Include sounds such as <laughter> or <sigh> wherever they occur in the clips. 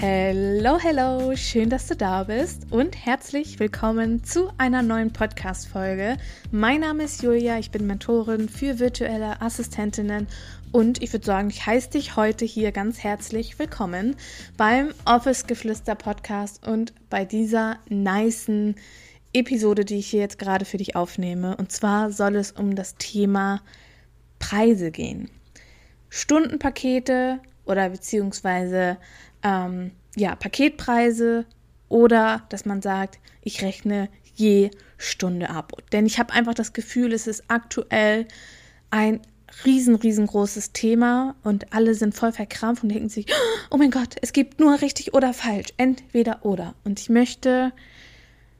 Hello, hello, schön, dass du da bist und herzlich willkommen zu einer neuen Podcast-Folge. Mein Name ist Julia, ich bin Mentorin für virtuelle Assistentinnen und ich würde sagen, ich heiße dich heute hier ganz herzlich willkommen beim Office Geflüster Podcast und bei dieser nicen Episode, die ich hier jetzt gerade für dich aufnehme. Und zwar soll es um das Thema Preise gehen. Stundenpakete oder beziehungsweise ähm, ja, Paketpreise oder dass man sagt, ich rechne je Stunde ab. Denn ich habe einfach das Gefühl, es ist aktuell ein riesen, riesengroßes Thema und alle sind voll verkrampft und denken sich, oh mein Gott, es gibt nur richtig oder falsch, entweder oder. Und ich möchte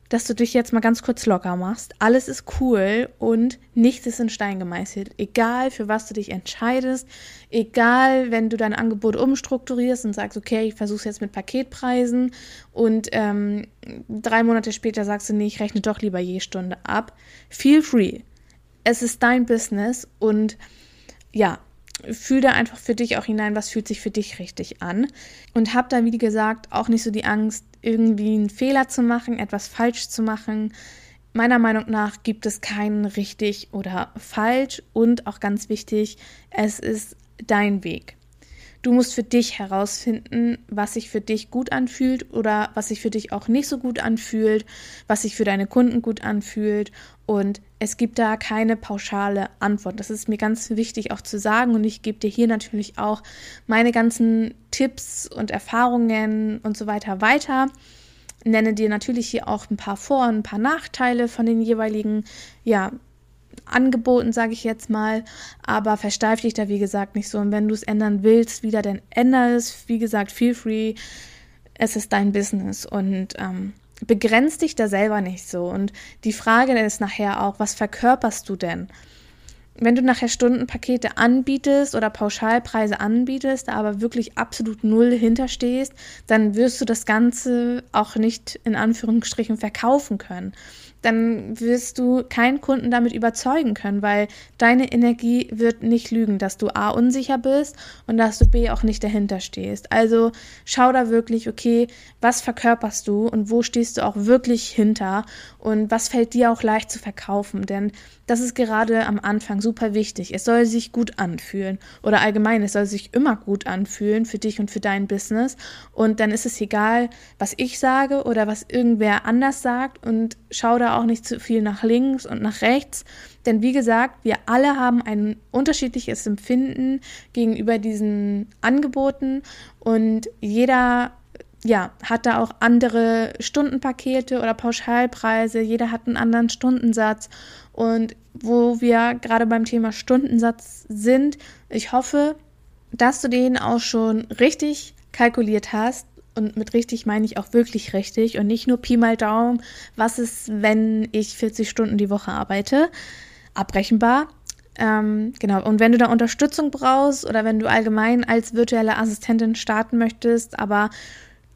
dass du dich jetzt mal ganz kurz locker machst. Alles ist cool und nichts ist in Stein gemeißelt. Egal, für was du dich entscheidest, egal, wenn du dein Angebot umstrukturierst und sagst, okay, ich versuche es jetzt mit Paketpreisen und ähm, drei Monate später sagst du, nee, ich rechne doch lieber je Stunde ab. Feel free. Es ist dein Business und ja, fühl da einfach für dich auch hinein, was fühlt sich für dich richtig an. Und hab da, wie gesagt, auch nicht so die Angst, irgendwie einen Fehler zu machen, etwas falsch zu machen. Meiner Meinung nach gibt es keinen richtig oder falsch und auch ganz wichtig, es ist dein Weg. Du musst für dich herausfinden, was sich für dich gut anfühlt oder was sich für dich auch nicht so gut anfühlt, was sich für deine Kunden gut anfühlt. Und es gibt da keine pauschale Antwort. Das ist mir ganz wichtig auch zu sagen. Und ich gebe dir hier natürlich auch meine ganzen Tipps und Erfahrungen und so weiter weiter nenne dir natürlich hier auch ein paar Vor- und ein paar Nachteile von den jeweiligen ja, angeboten, sage ich jetzt mal. Aber versteif dich da, wie gesagt, nicht so. Und wenn du es ändern willst, wieder, dann ändere es. Wie gesagt, feel free. Es ist dein Business und ähm, begrenzt dich da selber nicht so. Und die Frage ist nachher auch, was verkörperst du denn? wenn du nachher Stundenpakete anbietest oder Pauschalpreise anbietest, aber wirklich absolut null hinterstehst, dann wirst du das Ganze auch nicht in Anführungsstrichen verkaufen können. Dann wirst du keinen Kunden damit überzeugen können, weil deine Energie wird nicht lügen, dass du A unsicher bist und dass du B auch nicht dahinter stehst. Also schau da wirklich, okay, was verkörperst du und wo stehst du auch wirklich hinter und was fällt dir auch leicht zu verkaufen, denn das ist gerade am Anfang super wichtig. Es soll sich gut anfühlen oder allgemein, es soll sich immer gut anfühlen für dich und für dein Business. Und dann ist es egal, was ich sage oder was irgendwer anders sagt und schau da auch nicht zu viel nach links und nach rechts. Denn wie gesagt, wir alle haben ein unterschiedliches Empfinden gegenüber diesen Angeboten und jeder ja, hat da auch andere Stundenpakete oder Pauschalpreise. Jeder hat einen anderen Stundensatz. Und wo wir gerade beim Thema Stundensatz sind, ich hoffe, dass du den auch schon richtig kalkuliert hast. Und mit richtig meine ich auch wirklich richtig und nicht nur Pi mal Daumen, was ist, wenn ich 40 Stunden die Woche arbeite. Abrechenbar. Ähm, genau. Und wenn du da Unterstützung brauchst oder wenn du allgemein als virtuelle Assistentin starten möchtest, aber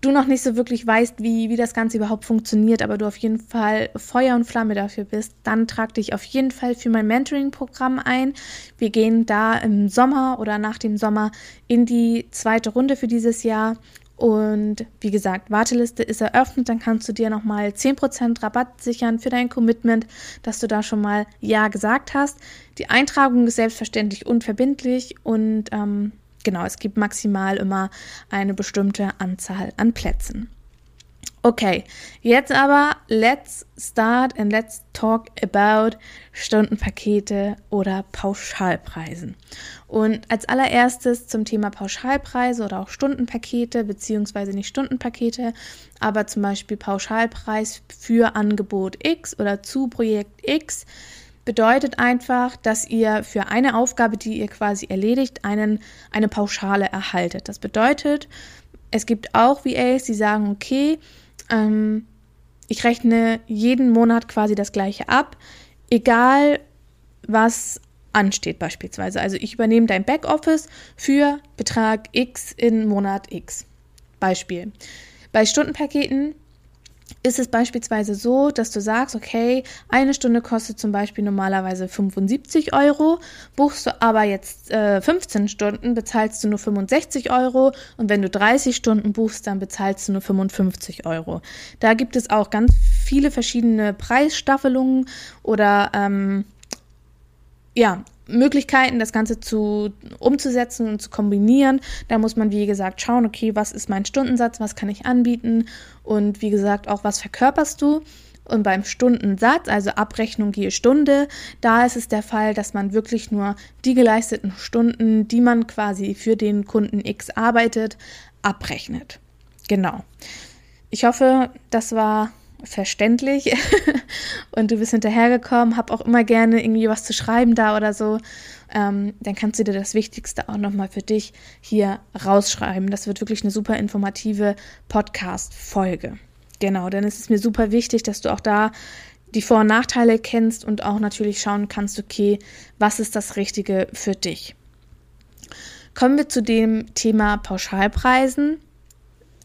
du noch nicht so wirklich weißt, wie, wie das Ganze überhaupt funktioniert, aber du auf jeden Fall Feuer und Flamme dafür bist, dann trag dich auf jeden Fall für mein Mentoring-Programm ein. Wir gehen da im Sommer oder nach dem Sommer in die zweite Runde für dieses Jahr. Und wie gesagt, Warteliste ist eröffnet, dann kannst du dir nochmal 10% Rabatt sichern für dein Commitment, dass du da schon mal Ja gesagt hast. Die Eintragung ist selbstverständlich unverbindlich und ähm, genau, es gibt maximal immer eine bestimmte Anzahl an Plätzen. Okay, jetzt aber let's start and let's talk about Stundenpakete oder Pauschalpreisen. Und als allererstes zum Thema Pauschalpreise oder auch Stundenpakete, beziehungsweise nicht Stundenpakete, aber zum Beispiel Pauschalpreis für Angebot X oder zu Projekt X bedeutet einfach, dass ihr für eine Aufgabe, die ihr quasi erledigt, einen, eine Pauschale erhaltet. Das bedeutet, es gibt auch VAs, die sagen, okay, ähm, ich rechne jeden Monat quasi das gleiche ab, egal was ansteht beispielsweise. Also ich übernehme dein Backoffice für Betrag X in Monat X. Beispiel. Bei Stundenpaketen ist es beispielsweise so, dass du sagst, okay, eine Stunde kostet zum Beispiel normalerweise 75 Euro, buchst du aber jetzt äh, 15 Stunden, bezahlst du nur 65 Euro und wenn du 30 Stunden buchst, dann bezahlst du nur 55 Euro. Da gibt es auch ganz viele verschiedene Preisstaffelungen oder ähm, ja, Möglichkeiten, das Ganze zu umzusetzen und zu kombinieren. Da muss man, wie gesagt, schauen, okay, was ist mein Stundensatz, was kann ich anbieten und wie gesagt auch, was verkörperst du. Und beim Stundensatz, also Abrechnung je Stunde, da ist es der Fall, dass man wirklich nur die geleisteten Stunden, die man quasi für den Kunden X arbeitet, abrechnet. Genau. Ich hoffe, das war verständlich <laughs> und du bist hinterhergekommen, hab auch immer gerne irgendwie was zu schreiben da oder so, ähm, dann kannst du dir das Wichtigste auch nochmal für dich hier rausschreiben. Das wird wirklich eine super informative Podcast-Folge. Genau, denn es ist mir super wichtig, dass du auch da die Vor- und Nachteile kennst und auch natürlich schauen kannst, okay, was ist das Richtige für dich. Kommen wir zu dem Thema Pauschalpreisen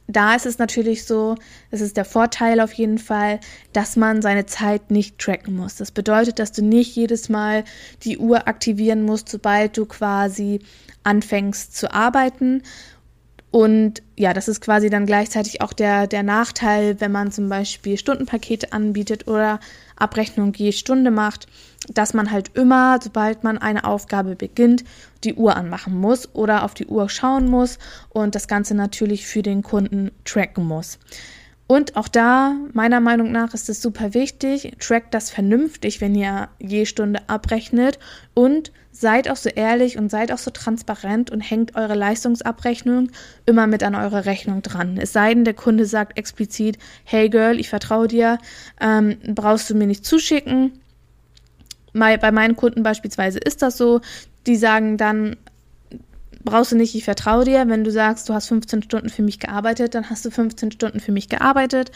da ist es natürlich so, es ist der Vorteil auf jeden Fall, dass man seine Zeit nicht tracken muss. Das bedeutet, dass du nicht jedes Mal die Uhr aktivieren musst, sobald du quasi anfängst zu arbeiten. Und ja, das ist quasi dann gleichzeitig auch der, der Nachteil, wenn man zum Beispiel Stundenpakete anbietet oder Abrechnung je Stunde macht, dass man halt immer, sobald man eine Aufgabe beginnt, die Uhr anmachen muss oder auf die Uhr schauen muss und das Ganze natürlich für den Kunden tracken muss. Und auch da, meiner Meinung nach, ist es super wichtig, trackt das vernünftig, wenn ihr je Stunde abrechnet und seid auch so ehrlich und seid auch so transparent und hängt eure Leistungsabrechnung immer mit an eure Rechnung dran. Es sei denn, der Kunde sagt explizit, hey Girl, ich vertraue dir, ähm, brauchst du mir nicht zuschicken. Bei meinen Kunden beispielsweise ist das so. Die sagen dann, brauchst du nicht, ich vertraue dir. Wenn du sagst, du hast 15 Stunden für mich gearbeitet, dann hast du 15 Stunden für mich gearbeitet.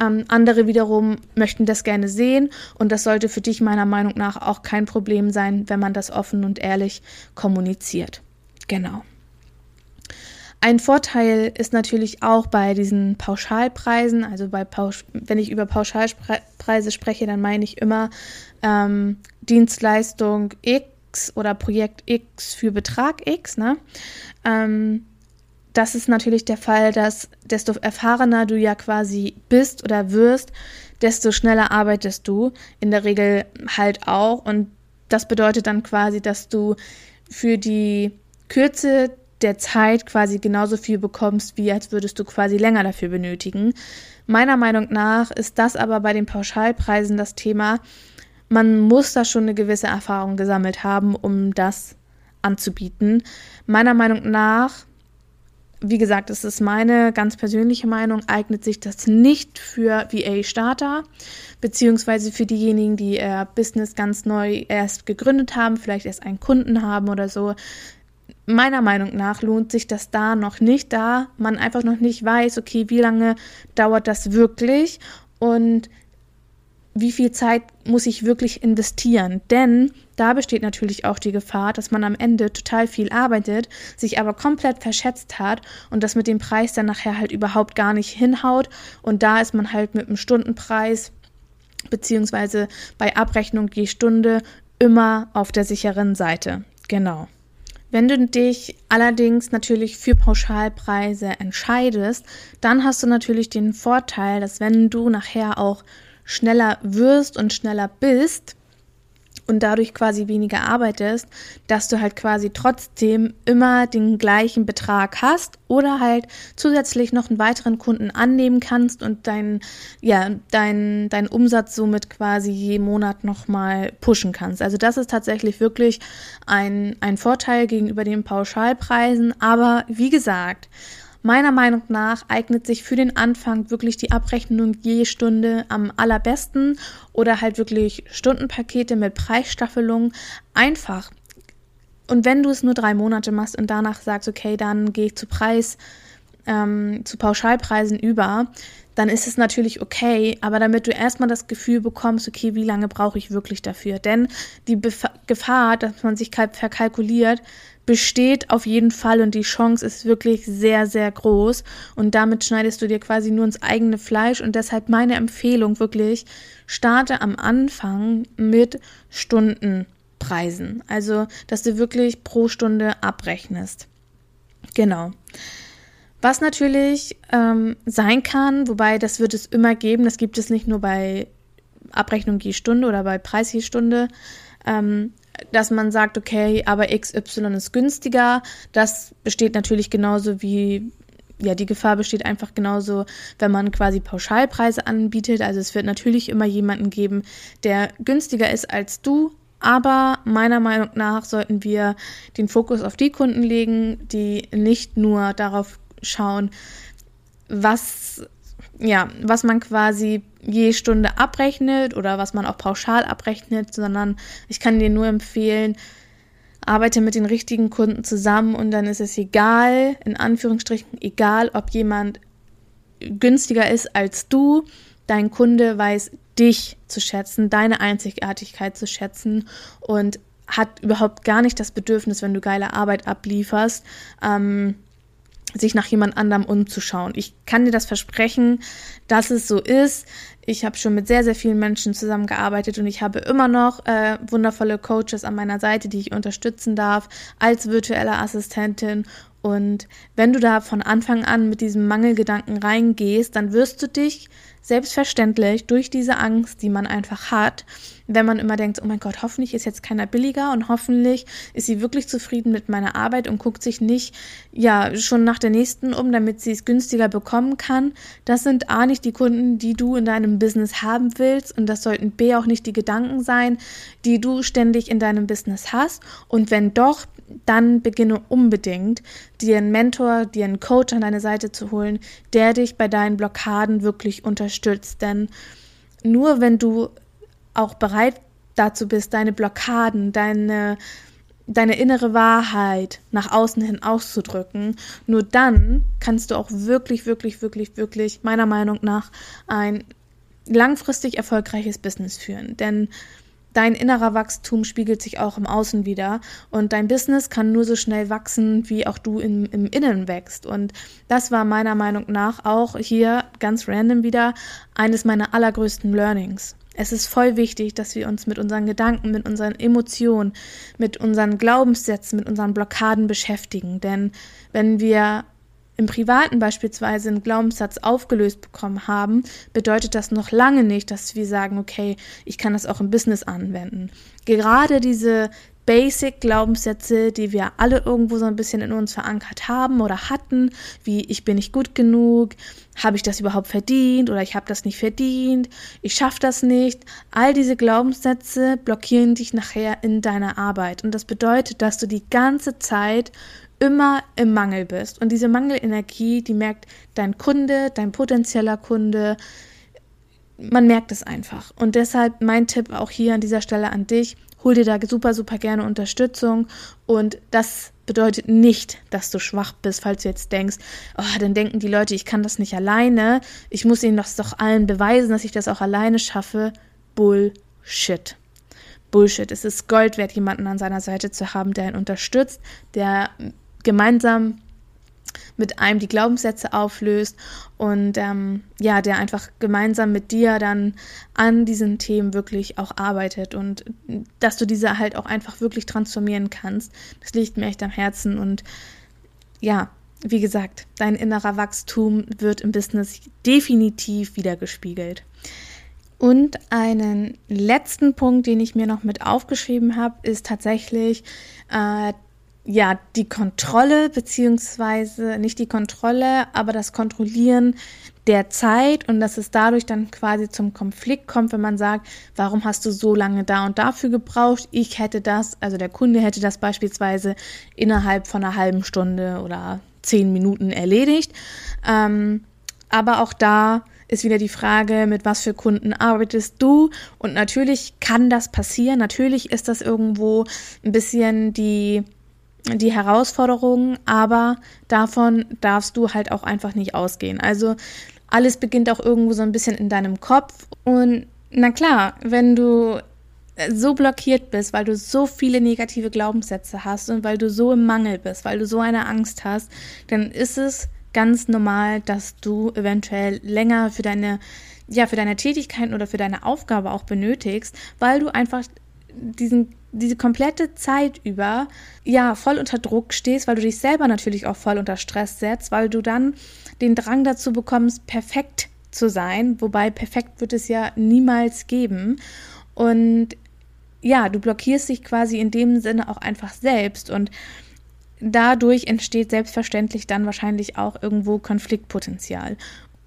Ähm, andere wiederum möchten das gerne sehen und das sollte für dich meiner Meinung nach auch kein Problem sein, wenn man das offen und ehrlich kommuniziert. Genau. Ein Vorteil ist natürlich auch bei diesen Pauschalpreisen, also bei Pausch wenn ich über Pauschalpreise spreche, dann meine ich immer ähm, Dienstleistung X X oder Projekt X für Betrag X. Ne? Ähm, das ist natürlich der Fall, dass desto erfahrener du ja quasi bist oder wirst, desto schneller arbeitest du. In der Regel halt auch. Und das bedeutet dann quasi, dass du für die Kürze der Zeit quasi genauso viel bekommst, wie als würdest du quasi länger dafür benötigen. Meiner Meinung nach ist das aber bei den Pauschalpreisen das Thema, man muss da schon eine gewisse Erfahrung gesammelt haben, um das anzubieten. Meiner Meinung nach, wie gesagt, das ist meine ganz persönliche Meinung, eignet sich das nicht für VA-Starter, beziehungsweise für diejenigen, die ihr Business ganz neu erst gegründet haben, vielleicht erst einen Kunden haben oder so. Meiner Meinung nach lohnt sich das da noch nicht, da man einfach noch nicht weiß, okay, wie lange dauert das wirklich und wie viel Zeit muss ich wirklich investieren? Denn da besteht natürlich auch die Gefahr, dass man am Ende total viel arbeitet, sich aber komplett verschätzt hat und das mit dem Preis dann nachher halt überhaupt gar nicht hinhaut. Und da ist man halt mit dem Stundenpreis beziehungsweise bei Abrechnung je Stunde immer auf der sicheren Seite. Genau. Wenn du dich allerdings natürlich für Pauschalpreise entscheidest, dann hast du natürlich den Vorteil, dass wenn du nachher auch schneller wirst und schneller bist und dadurch quasi weniger arbeitest, dass du halt quasi trotzdem immer den gleichen Betrag hast oder halt zusätzlich noch einen weiteren Kunden annehmen kannst und deinen ja, dein, dein Umsatz somit quasi je Monat nochmal pushen kannst. Also das ist tatsächlich wirklich ein, ein Vorteil gegenüber den Pauschalpreisen. Aber wie gesagt, Meiner Meinung nach eignet sich für den Anfang wirklich die Abrechnung je Stunde am allerbesten oder halt wirklich Stundenpakete mit Preisstaffelung einfach. Und wenn du es nur drei Monate machst und danach sagst, okay, dann gehe ich zu Preis, ähm, zu Pauschalpreisen über, dann ist es natürlich okay, aber damit du erstmal das Gefühl bekommst, okay, wie lange brauche ich wirklich dafür? Denn die Bef Gefahr, dass man sich verkalkuliert, besteht auf jeden Fall und die Chance ist wirklich sehr, sehr groß. Und damit schneidest du dir quasi nur ins eigene Fleisch. Und deshalb meine Empfehlung wirklich, starte am Anfang mit Stundenpreisen. Also, dass du wirklich pro Stunde abrechnest. Genau. Was natürlich ähm, sein kann, wobei das wird es immer geben, das gibt es nicht nur bei Abrechnung je Stunde oder bei Preis je Stunde, ähm, dass man sagt, okay, aber XY ist günstiger. Das besteht natürlich genauso wie, ja, die Gefahr besteht einfach genauso, wenn man quasi Pauschalpreise anbietet. Also es wird natürlich immer jemanden geben, der günstiger ist als du. Aber meiner Meinung nach sollten wir den Fokus auf die Kunden legen, die nicht nur darauf schauen, was ja, was man quasi je Stunde abrechnet oder was man auch pauschal abrechnet, sondern ich kann dir nur empfehlen, arbeite mit den richtigen Kunden zusammen und dann ist es egal, in Anführungsstrichen, egal, ob jemand günstiger ist als du, dein Kunde weiß dich zu schätzen, deine Einzigartigkeit zu schätzen und hat überhaupt gar nicht das Bedürfnis, wenn du geile Arbeit ablieferst, ähm, sich nach jemand anderem umzuschauen. Ich kann dir das versprechen, dass es so ist. Ich habe schon mit sehr, sehr vielen Menschen zusammengearbeitet und ich habe immer noch äh, wundervolle Coaches an meiner Seite, die ich unterstützen darf als virtuelle Assistentin. Und wenn du da von Anfang an mit diesem Mangelgedanken reingehst, dann wirst du dich selbstverständlich durch diese Angst, die man einfach hat, wenn man immer denkt, oh mein Gott, hoffentlich ist jetzt keiner billiger und hoffentlich ist sie wirklich zufrieden mit meiner Arbeit und guckt sich nicht ja schon nach der nächsten um, damit sie es günstiger bekommen kann. Das sind A nicht die Kunden, die du in deinem Business haben willst und das sollten B auch nicht die Gedanken sein, die du ständig in deinem Business hast und wenn doch, dann beginne unbedingt, dir einen Mentor, dir einen Coach an deine Seite zu holen, der dich bei deinen Blockaden wirklich unterstützt. Denn nur wenn du auch bereit dazu bist, deine Blockaden, deine, deine innere Wahrheit nach außen hin auszudrücken, nur dann kannst du auch wirklich, wirklich, wirklich, wirklich, meiner Meinung nach, ein langfristig erfolgreiches Business führen. Denn dein innerer Wachstum spiegelt sich auch im Außen wieder und dein Business kann nur so schnell wachsen, wie auch du im, im Innen wächst. Und das war meiner Meinung nach auch hier ganz random wieder eines meiner allergrößten Learnings. Es ist voll wichtig, dass wir uns mit unseren Gedanken, mit unseren Emotionen, mit unseren Glaubenssätzen, mit unseren Blockaden beschäftigen. Denn wenn wir im Privaten beispielsweise einen Glaubenssatz aufgelöst bekommen haben, bedeutet das noch lange nicht, dass wir sagen, okay, ich kann das auch im Business anwenden. Gerade diese Basic-Glaubenssätze, die wir alle irgendwo so ein bisschen in uns verankert haben oder hatten, wie ich bin nicht gut genug, habe ich das überhaupt verdient oder ich habe das nicht verdient, ich schaffe das nicht. All diese Glaubenssätze blockieren dich nachher in deiner Arbeit und das bedeutet, dass du die ganze Zeit immer im Mangel bist und diese Mangelenergie, die merkt dein Kunde, dein potenzieller Kunde, man merkt es einfach. Und deshalb mein Tipp auch hier an dieser Stelle an dich, hol dir da super, super gerne Unterstützung. Und das bedeutet nicht, dass du schwach bist, falls du jetzt denkst, oh, dann denken die Leute, ich kann das nicht alleine. Ich muss ihnen das doch allen beweisen, dass ich das auch alleine schaffe. Bullshit. Bullshit. Es ist Gold wert, jemanden an seiner Seite zu haben, der ihn unterstützt, der gemeinsam mit einem die Glaubenssätze auflöst und ähm, ja, der einfach gemeinsam mit dir dann an diesen Themen wirklich auch arbeitet und dass du diese halt auch einfach wirklich transformieren kannst. Das liegt mir echt am Herzen und ja, wie gesagt, dein innerer Wachstum wird im Business definitiv wiedergespiegelt. Und einen letzten Punkt, den ich mir noch mit aufgeschrieben habe, ist tatsächlich äh, ja, die Kontrolle, beziehungsweise nicht die Kontrolle, aber das Kontrollieren der Zeit und dass es dadurch dann quasi zum Konflikt kommt, wenn man sagt, warum hast du so lange da und dafür gebraucht? Ich hätte das, also der Kunde hätte das beispielsweise innerhalb von einer halben Stunde oder zehn Minuten erledigt. Ähm, aber auch da ist wieder die Frage, mit was für Kunden arbeitest du? Und natürlich kann das passieren. Natürlich ist das irgendwo ein bisschen die die Herausforderungen, aber davon darfst du halt auch einfach nicht ausgehen. Also alles beginnt auch irgendwo so ein bisschen in deinem Kopf. Und na klar, wenn du so blockiert bist, weil du so viele negative Glaubenssätze hast und weil du so im Mangel bist, weil du so eine Angst hast, dann ist es ganz normal, dass du eventuell länger für deine ja, für deine Tätigkeiten oder für deine Aufgabe auch benötigst, weil du einfach diesen, diese komplette Zeit über ja voll unter Druck stehst, weil du dich selber natürlich auch voll unter Stress setzt, weil du dann den Drang dazu bekommst, perfekt zu sein, wobei perfekt wird es ja niemals geben. Und ja, du blockierst dich quasi in dem Sinne auch einfach selbst und dadurch entsteht selbstverständlich dann wahrscheinlich auch irgendwo Konfliktpotenzial.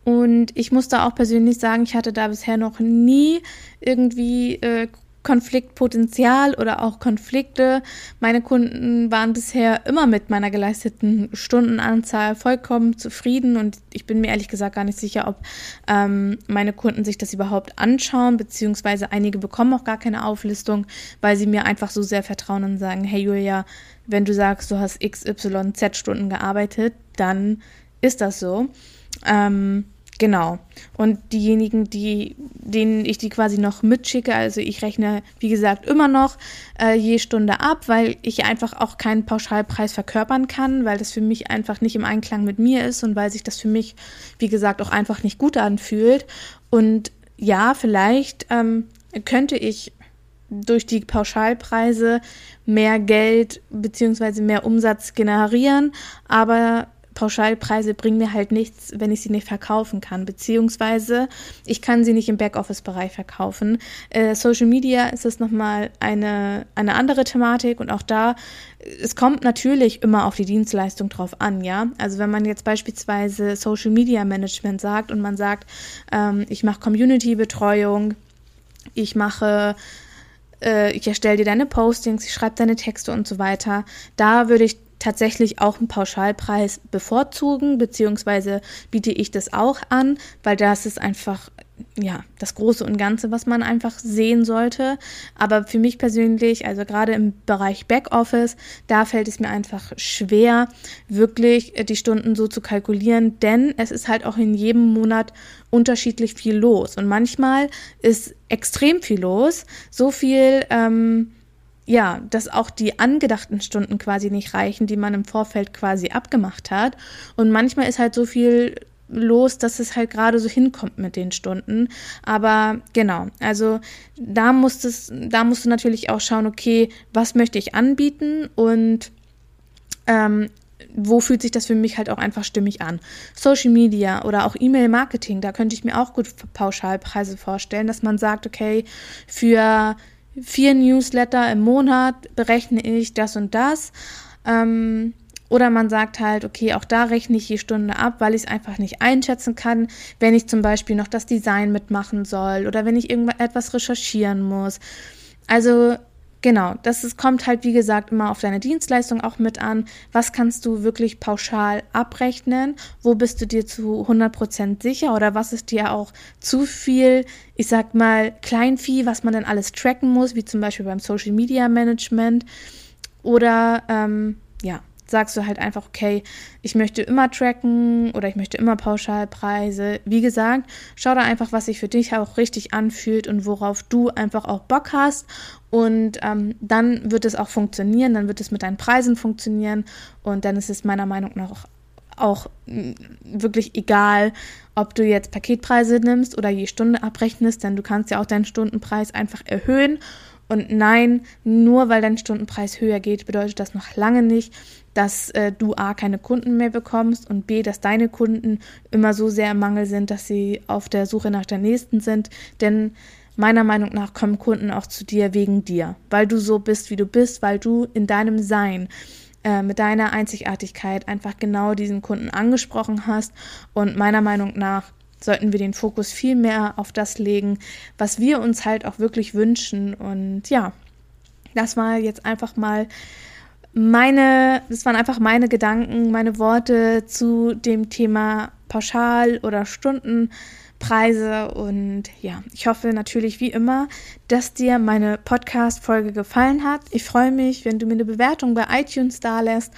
Und ich muss da auch persönlich sagen, ich hatte da bisher noch nie irgendwie äh, Konfliktpotenzial oder auch Konflikte. Meine Kunden waren bisher immer mit meiner geleisteten Stundenanzahl vollkommen zufrieden und ich bin mir ehrlich gesagt gar nicht sicher, ob ähm, meine Kunden sich das überhaupt anschauen, beziehungsweise einige bekommen auch gar keine Auflistung, weil sie mir einfach so sehr vertrauen und sagen, hey Julia, wenn du sagst, du hast XYZ Stunden gearbeitet, dann ist das so. Ähm, Genau. Und diejenigen, die, denen ich die quasi noch mitschicke, also ich rechne, wie gesagt, immer noch äh, je Stunde ab, weil ich einfach auch keinen Pauschalpreis verkörpern kann, weil das für mich einfach nicht im Einklang mit mir ist und weil sich das für mich, wie gesagt, auch einfach nicht gut anfühlt. Und ja, vielleicht ähm, könnte ich durch die Pauschalpreise mehr Geld beziehungsweise mehr Umsatz generieren, aber Pauschalpreise bringen mir halt nichts, wenn ich sie nicht verkaufen kann, beziehungsweise ich kann sie nicht im Backoffice-Bereich verkaufen. Äh, Social Media ist es nochmal eine, eine andere Thematik und auch da, es kommt natürlich immer auf die Dienstleistung drauf an, ja. Also wenn man jetzt beispielsweise Social Media Management sagt und man sagt, ähm, ich mache Community-Betreuung, ich mache äh, ich erstelle dir deine Postings, ich schreibe deine Texte und so weiter. Da würde ich tatsächlich auch einen Pauschalpreis bevorzugen, beziehungsweise biete ich das auch an, weil das ist einfach ja, das Große und Ganze, was man einfach sehen sollte. Aber für mich persönlich, also gerade im Bereich Backoffice, da fällt es mir einfach schwer, wirklich die Stunden so zu kalkulieren, denn es ist halt auch in jedem Monat unterschiedlich viel los. Und manchmal ist extrem viel los, so viel, ähm, ja, dass auch die angedachten Stunden quasi nicht reichen, die man im Vorfeld quasi abgemacht hat. Und manchmal ist halt so viel los, dass es halt gerade so hinkommt mit den Stunden. Aber genau, also da musst es, da musst du natürlich auch schauen, okay, was möchte ich anbieten und ähm, wo fühlt sich das für mich halt auch einfach stimmig an? Social Media oder auch E-Mail-Marketing, da könnte ich mir auch gut Pauschalpreise vorstellen, dass man sagt, okay, für vier Newsletter im Monat berechne ich das und das. Ähm, oder man sagt halt, okay, auch da rechne ich die Stunde ab, weil ich es einfach nicht einschätzen kann, wenn ich zum Beispiel noch das Design mitmachen soll oder wenn ich irgendetwas recherchieren muss. Also Genau, das ist, kommt halt, wie gesagt, immer auf deine Dienstleistung auch mit an. Was kannst du wirklich pauschal abrechnen? Wo bist du dir zu 100% sicher? Oder was ist dir auch zu viel, ich sag mal, Kleinvieh, was man dann alles tracken muss, wie zum Beispiel beim Social Media Management? Oder, ähm, ja, sagst du halt einfach, okay, ich möchte immer tracken oder ich möchte immer Pauschalpreise. Wie gesagt, schau da einfach, was sich für dich auch richtig anfühlt und worauf du einfach auch Bock hast. Und ähm, dann wird es auch funktionieren, dann wird es mit deinen Preisen funktionieren und dann ist es meiner Meinung nach auch, mm, wirklich egal, ob du jetzt Paketpreise nimmst oder je Stunde abrechnest, denn du kannst ja auch deinen Stundenpreis einfach erhöhen. Und nein, nur weil dein Stundenpreis höher geht, bedeutet das noch lange nicht, dass äh, du A keine Kunden mehr bekommst und B, dass deine Kunden immer so sehr im Mangel sind, dass sie auf der Suche nach der nächsten sind. Denn meiner Meinung nach kommen Kunden auch zu dir wegen dir, weil du so bist, wie du bist, weil du in deinem Sein äh, mit deiner Einzigartigkeit einfach genau diesen Kunden angesprochen hast. Und meiner Meinung nach sollten wir den Fokus viel mehr auf das legen, was wir uns halt auch wirklich wünschen. Und ja, das war jetzt einfach mal meine, das waren einfach meine Gedanken, meine Worte zu dem Thema Pauschal- oder Stundenpreise. Und ja, ich hoffe natürlich wie immer, dass dir meine Podcast-Folge gefallen hat. Ich freue mich, wenn du mir eine Bewertung bei iTunes da lässt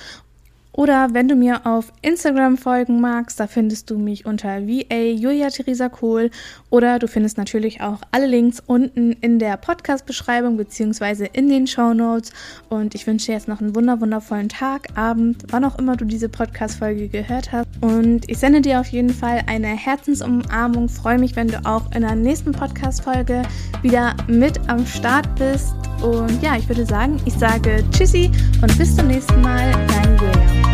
Oder wenn du mir auf Instagram folgen magst, da findest du mich unter VA Julia Theresa Kohl. Oder du findest natürlich auch alle Links unten in der Podcast-Beschreibung beziehungsweise in den Show Notes. Und ich wünsche dir jetzt noch einen wunder wundervollen Tag, Abend, wann auch immer du diese Podcast-Folge gehört hast. Und ich sende dir auf jeden Fall eine Herzensumarmung. Freue mich, wenn du auch in der nächsten Podcast-Folge wieder mit am Start bist. Und ja, ich würde sagen, ich sage Tschüssi und bis zum nächsten Mal. Dein Julia.